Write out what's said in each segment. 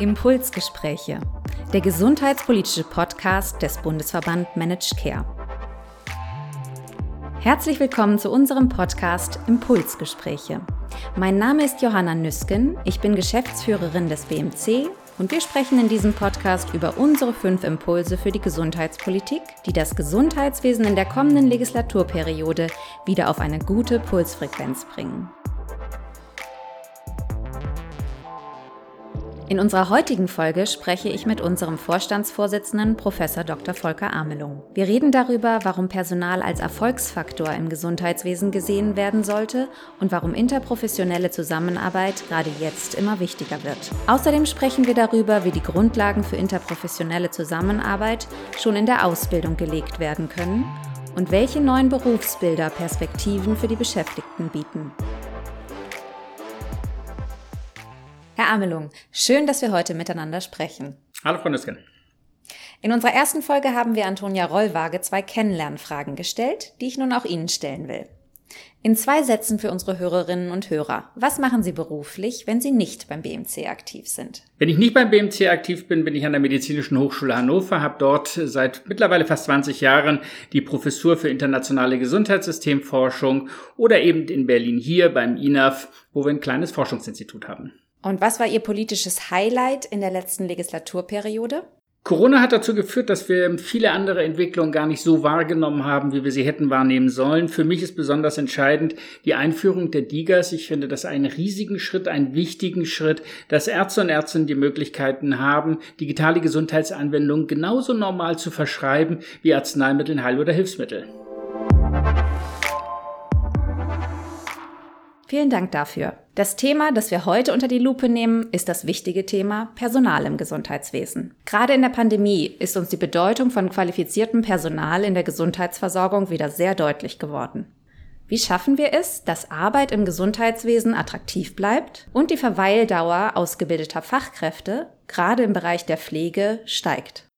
Impulsgespräche, der gesundheitspolitische Podcast des Bundesverband Managed Care. Herzlich willkommen zu unserem Podcast Impulsgespräche. Mein Name ist Johanna Nüsken, ich bin Geschäftsführerin des BMC und wir sprechen in diesem Podcast über unsere fünf Impulse für die Gesundheitspolitik, die das Gesundheitswesen in der kommenden Legislaturperiode wieder auf eine gute Pulsfrequenz bringen. In unserer heutigen Folge spreche ich mit unserem Vorstandsvorsitzenden Prof. Dr. Volker Amelung. Wir reden darüber, warum Personal als Erfolgsfaktor im Gesundheitswesen gesehen werden sollte und warum interprofessionelle Zusammenarbeit gerade jetzt immer wichtiger wird. Außerdem sprechen wir darüber, wie die Grundlagen für interprofessionelle Zusammenarbeit schon in der Ausbildung gelegt werden können und welche neuen Berufsbilder Perspektiven für die Beschäftigten bieten. Amelung, schön, dass wir heute miteinander sprechen. Hallo, Frau Nüsken. In unserer ersten Folge haben wir Antonia Rollwaage zwei Kennenlernfragen gestellt, die ich nun auch Ihnen stellen will. In zwei Sätzen für unsere Hörerinnen und Hörer. Was machen Sie beruflich, wenn Sie nicht beim BMC aktiv sind? Wenn ich nicht beim BMC aktiv bin, bin ich an der Medizinischen Hochschule Hannover, habe dort seit mittlerweile fast 20 Jahren die Professur für internationale Gesundheitssystemforschung oder eben in Berlin hier beim INAF, wo wir ein kleines Forschungsinstitut haben. Und was war Ihr politisches Highlight in der letzten Legislaturperiode? Corona hat dazu geführt, dass wir viele andere Entwicklungen gar nicht so wahrgenommen haben, wie wir sie hätten wahrnehmen sollen. Für mich ist besonders entscheidend die Einführung der DIGAs. Ich finde das einen riesigen Schritt, einen wichtigen Schritt, dass Ärzte und Ärztinnen die Möglichkeiten haben, digitale Gesundheitsanwendungen genauso normal zu verschreiben wie Arzneimittel, Heil- oder Hilfsmittel. Vielen Dank dafür. Das Thema, das wir heute unter die Lupe nehmen, ist das wichtige Thema Personal im Gesundheitswesen. Gerade in der Pandemie ist uns die Bedeutung von qualifiziertem Personal in der Gesundheitsversorgung wieder sehr deutlich geworden. Wie schaffen wir es, dass Arbeit im Gesundheitswesen attraktiv bleibt und die Verweildauer ausgebildeter Fachkräfte, gerade im Bereich der Pflege, steigt?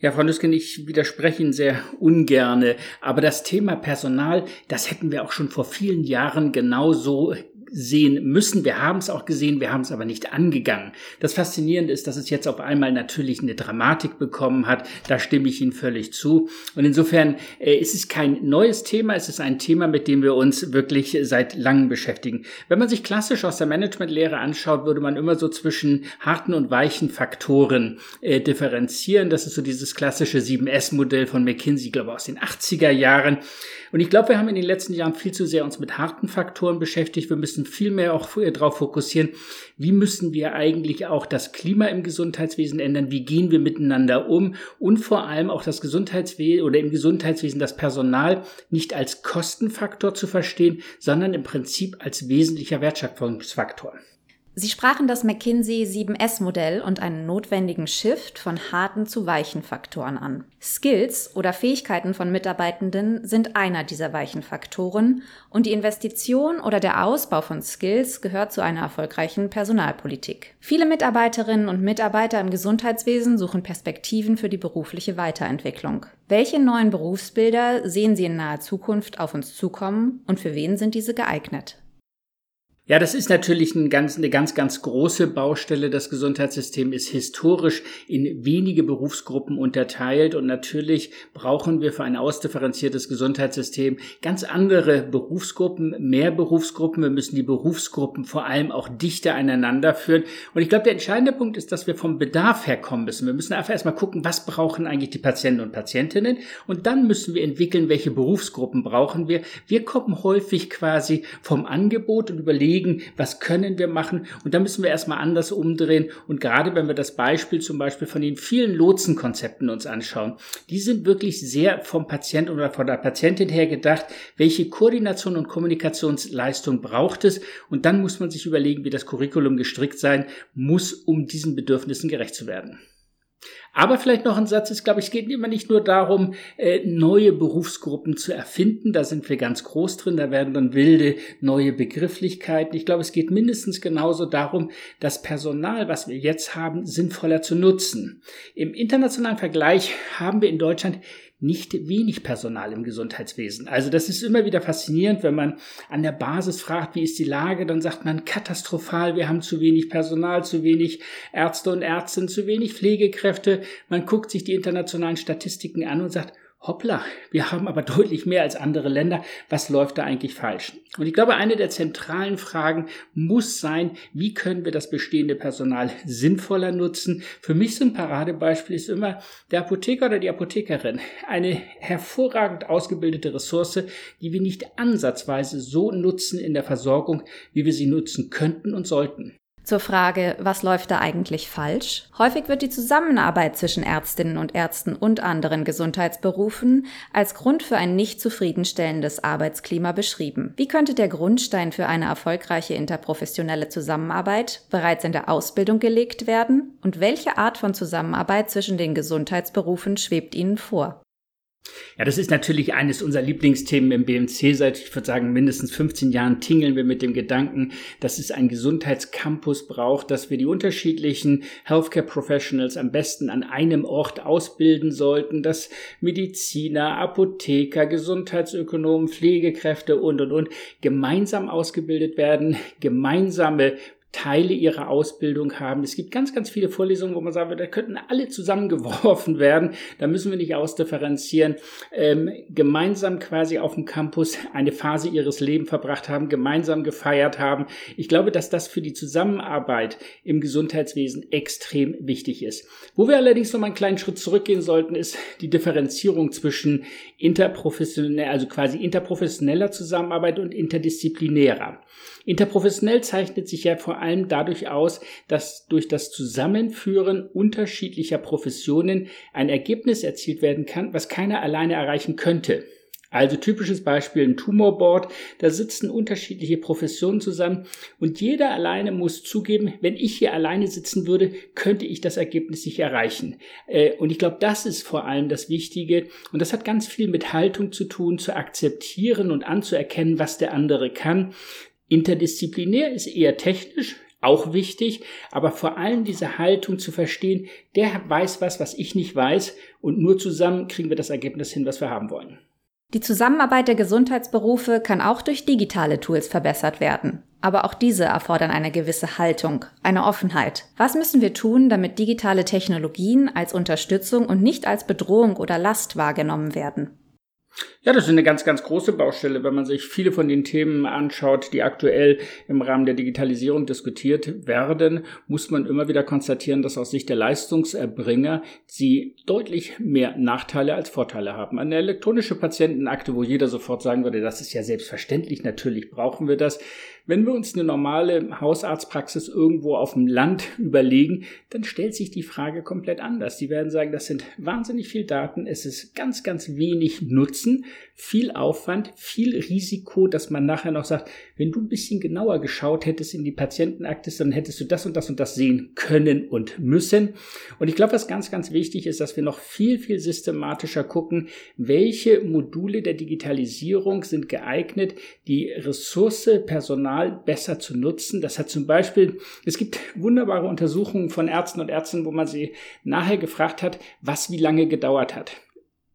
Ja, Frau Nüsken, ich widerspreche Ihnen sehr ungerne, aber das Thema Personal, das hätten wir auch schon vor vielen Jahren genauso sehen müssen. Wir haben es auch gesehen, wir haben es aber nicht angegangen. Das Faszinierende ist, dass es jetzt auf einmal natürlich eine Dramatik bekommen hat. Da stimme ich Ihnen völlig zu. Und insofern äh, ist es kein neues Thema, es ist ein Thema, mit dem wir uns wirklich seit langem beschäftigen. Wenn man sich klassisch aus der Managementlehre anschaut, würde man immer so zwischen harten und weichen Faktoren äh, differenzieren. Das ist so dieses klassische 7S-Modell von McKinsey, glaube ich, aus den 80er Jahren. Und ich glaube, wir haben in den letzten Jahren viel zu sehr uns mit harten Faktoren beschäftigt. Wir müssen viel mehr auch darauf fokussieren, wie müssen wir eigentlich auch das Klima im Gesundheitswesen ändern, wie gehen wir miteinander um? Und vor allem auch das Gesundheitswesen oder im Gesundheitswesen das Personal nicht als Kostenfaktor zu verstehen, sondern im Prinzip als wesentlicher Wertschöpfungsfaktor. Sie sprachen das McKinsey 7S-Modell und einen notwendigen Shift von harten zu weichen Faktoren an. Skills oder Fähigkeiten von Mitarbeitenden sind einer dieser weichen Faktoren und die Investition oder der Ausbau von Skills gehört zu einer erfolgreichen Personalpolitik. Viele Mitarbeiterinnen und Mitarbeiter im Gesundheitswesen suchen Perspektiven für die berufliche Weiterentwicklung. Welche neuen Berufsbilder sehen Sie in naher Zukunft auf uns zukommen und für wen sind diese geeignet? Ja, das ist natürlich ein ganz, eine ganz, ganz große Baustelle. Das Gesundheitssystem ist historisch in wenige Berufsgruppen unterteilt und natürlich brauchen wir für ein ausdifferenziertes Gesundheitssystem ganz andere Berufsgruppen, mehr Berufsgruppen. Wir müssen die Berufsgruppen vor allem auch dichter aneinander führen. Und ich glaube, der entscheidende Punkt ist, dass wir vom Bedarf herkommen müssen. Wir müssen einfach erstmal gucken, was brauchen eigentlich die Patienten und Patientinnen und dann müssen wir entwickeln, welche Berufsgruppen brauchen wir. Wir kommen häufig quasi vom Angebot und überlegen, überlegen, was können wir machen. Und da müssen wir erstmal anders umdrehen. Und gerade wenn wir das Beispiel zum Beispiel von den vielen Lotsenkonzepten uns anschauen, die sind wirklich sehr vom Patienten oder von der Patientin her gedacht, welche Koordination und Kommunikationsleistung braucht es? Und dann muss man sich überlegen, wie das Curriculum gestrickt sein muss, um diesen Bedürfnissen gerecht zu werden. Aber vielleicht noch ein Satz ist, glaube ich, es geht immer nicht nur darum, äh, neue Berufsgruppen zu erfinden. Da sind wir ganz groß drin. Da werden dann wilde neue Begrifflichkeiten. Ich glaube, es geht mindestens genauso darum, das Personal, was wir jetzt haben, sinnvoller zu nutzen. Im internationalen Vergleich haben wir in Deutschland nicht wenig Personal im Gesundheitswesen. Also das ist immer wieder faszinierend, wenn man an der Basis fragt, wie ist die Lage, dann sagt man katastrophal, wir haben zu wenig Personal, zu wenig Ärzte und Ärztinnen, zu wenig Pflegekräfte. Man guckt sich die internationalen Statistiken an und sagt, hoppla, wir haben aber deutlich mehr als andere Länder. Was läuft da eigentlich falsch? Und ich glaube, eine der zentralen Fragen muss sein, wie können wir das bestehende Personal sinnvoller nutzen? Für mich so ein Paradebeispiel ist immer der Apotheker oder die Apothekerin. Eine hervorragend ausgebildete Ressource, die wir nicht ansatzweise so nutzen in der Versorgung, wie wir sie nutzen könnten und sollten. Zur Frage, was läuft da eigentlich falsch? Häufig wird die Zusammenarbeit zwischen Ärztinnen und Ärzten und anderen Gesundheitsberufen als Grund für ein nicht zufriedenstellendes Arbeitsklima beschrieben. Wie könnte der Grundstein für eine erfolgreiche interprofessionelle Zusammenarbeit bereits in der Ausbildung gelegt werden? Und welche Art von Zusammenarbeit zwischen den Gesundheitsberufen schwebt Ihnen vor? Ja, das ist natürlich eines unserer Lieblingsthemen im BMC. Seit, ich würde sagen, mindestens 15 Jahren tingeln wir mit dem Gedanken, dass es einen Gesundheitscampus braucht, dass wir die unterschiedlichen Healthcare Professionals am besten an einem Ort ausbilden sollten, dass Mediziner, Apotheker, Gesundheitsökonomen, Pflegekräfte und, und, und gemeinsam ausgebildet werden, gemeinsame Teile ihrer Ausbildung haben. Es gibt ganz, ganz viele Vorlesungen, wo man sagen würde, da könnten alle zusammengeworfen werden. Da müssen wir nicht ausdifferenzieren. Ähm, gemeinsam quasi auf dem Campus eine Phase ihres Lebens verbracht haben, gemeinsam gefeiert haben. Ich glaube, dass das für die Zusammenarbeit im Gesundheitswesen extrem wichtig ist. Wo wir allerdings noch mal einen kleinen Schritt zurückgehen sollten, ist die Differenzierung zwischen interprofessionell, also quasi interprofessioneller Zusammenarbeit und interdisziplinärer. Interprofessionell zeichnet sich ja vor allem dadurch aus, dass durch das Zusammenführen unterschiedlicher Professionen ein Ergebnis erzielt werden kann, was keiner alleine erreichen könnte. Also typisches Beispiel ein Tumorboard, da sitzen unterschiedliche Professionen zusammen und jeder alleine muss zugeben, wenn ich hier alleine sitzen würde, könnte ich das Ergebnis nicht erreichen. Äh, und ich glaube, das ist vor allem das Wichtige und das hat ganz viel mit Haltung zu tun, zu akzeptieren und anzuerkennen, was der andere kann. Interdisziplinär ist eher technisch, auch wichtig, aber vor allem diese Haltung zu verstehen, der weiß was, was ich nicht weiß und nur zusammen kriegen wir das Ergebnis hin, was wir haben wollen. Die Zusammenarbeit der Gesundheitsberufe kann auch durch digitale Tools verbessert werden. Aber auch diese erfordern eine gewisse Haltung, eine Offenheit. Was müssen wir tun, damit digitale Technologien als Unterstützung und nicht als Bedrohung oder Last wahrgenommen werden? Ja, das ist eine ganz, ganz große Baustelle, wenn man sich viele von den Themen anschaut, die aktuell im Rahmen der Digitalisierung diskutiert werden, muss man immer wieder konstatieren, dass aus Sicht der Leistungserbringer sie deutlich mehr Nachteile als Vorteile haben. Eine elektronische Patientenakte, wo jeder sofort sagen würde, das ist ja selbstverständlich, natürlich brauchen wir das. Wenn wir uns eine normale Hausarztpraxis irgendwo auf dem Land überlegen, dann stellt sich die Frage komplett anders. Die werden sagen, das sind wahnsinnig viel Daten, es ist ganz, ganz wenig Nutzen, viel Aufwand, viel Risiko, dass man nachher noch sagt, wenn du ein bisschen genauer geschaut hättest in die Patientenakte, dann hättest du das und das und das sehen können und müssen. Und ich glaube, was ganz, ganz wichtig ist, dass wir noch viel, viel systematischer gucken, welche Module der Digitalisierung sind geeignet, die Ressource, Personal besser zu nutzen. Das hat zum Beispiel, es gibt wunderbare Untersuchungen von Ärzten und Ärzten, wo man sie nachher gefragt hat, was wie lange gedauert hat.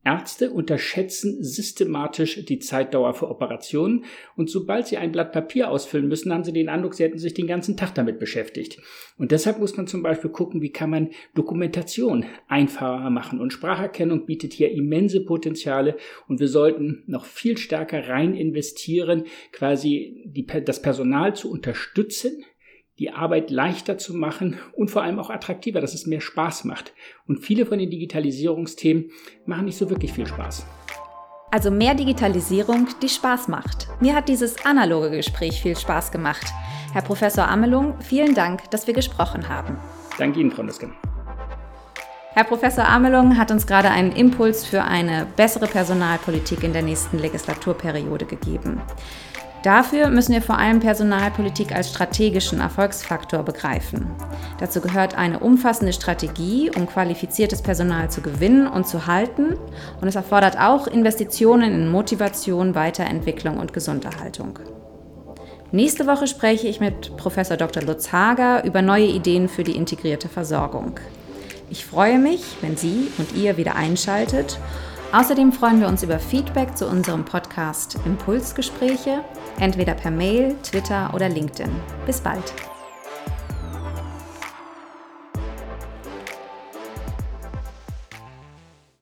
Ärzte unterschätzen systematisch die Zeitdauer für Operationen und sobald sie ein Blatt Papier ausfüllen müssen, haben sie den Eindruck, sie hätten sich den ganzen Tag damit beschäftigt. Und deshalb muss man zum Beispiel gucken, wie kann man Dokumentation einfacher machen. Und Spracherkennung bietet hier immense Potenziale und wir sollten noch viel stärker rein investieren, quasi die, das Personal zu unterstützen, die Arbeit leichter zu machen und vor allem auch attraktiver, dass es mehr Spaß macht. Und viele von den Digitalisierungsthemen machen nicht so wirklich viel Spaß. Also mehr Digitalisierung, die Spaß macht. Mir hat dieses analoge Gespräch viel Spaß gemacht. Herr Professor Amelung, vielen Dank, dass wir gesprochen haben. Danke Ihnen, Frau Nüsken. Herr Professor Amelung hat uns gerade einen Impuls für eine bessere Personalpolitik in der nächsten Legislaturperiode gegeben. Dafür müssen wir vor allem Personalpolitik als strategischen Erfolgsfaktor begreifen. Dazu gehört eine umfassende Strategie, um qualifiziertes Personal zu gewinnen und zu halten. Und es erfordert auch Investitionen in Motivation, Weiterentwicklung und Gesunderhaltung. Nächste Woche spreche ich mit Prof. Dr. Lutz Hager über neue Ideen für die integrierte Versorgung. Ich freue mich, wenn Sie und ihr wieder einschaltet Außerdem freuen wir uns über Feedback zu unserem Podcast Impulsgespräche, entweder per Mail, Twitter oder LinkedIn. Bis bald.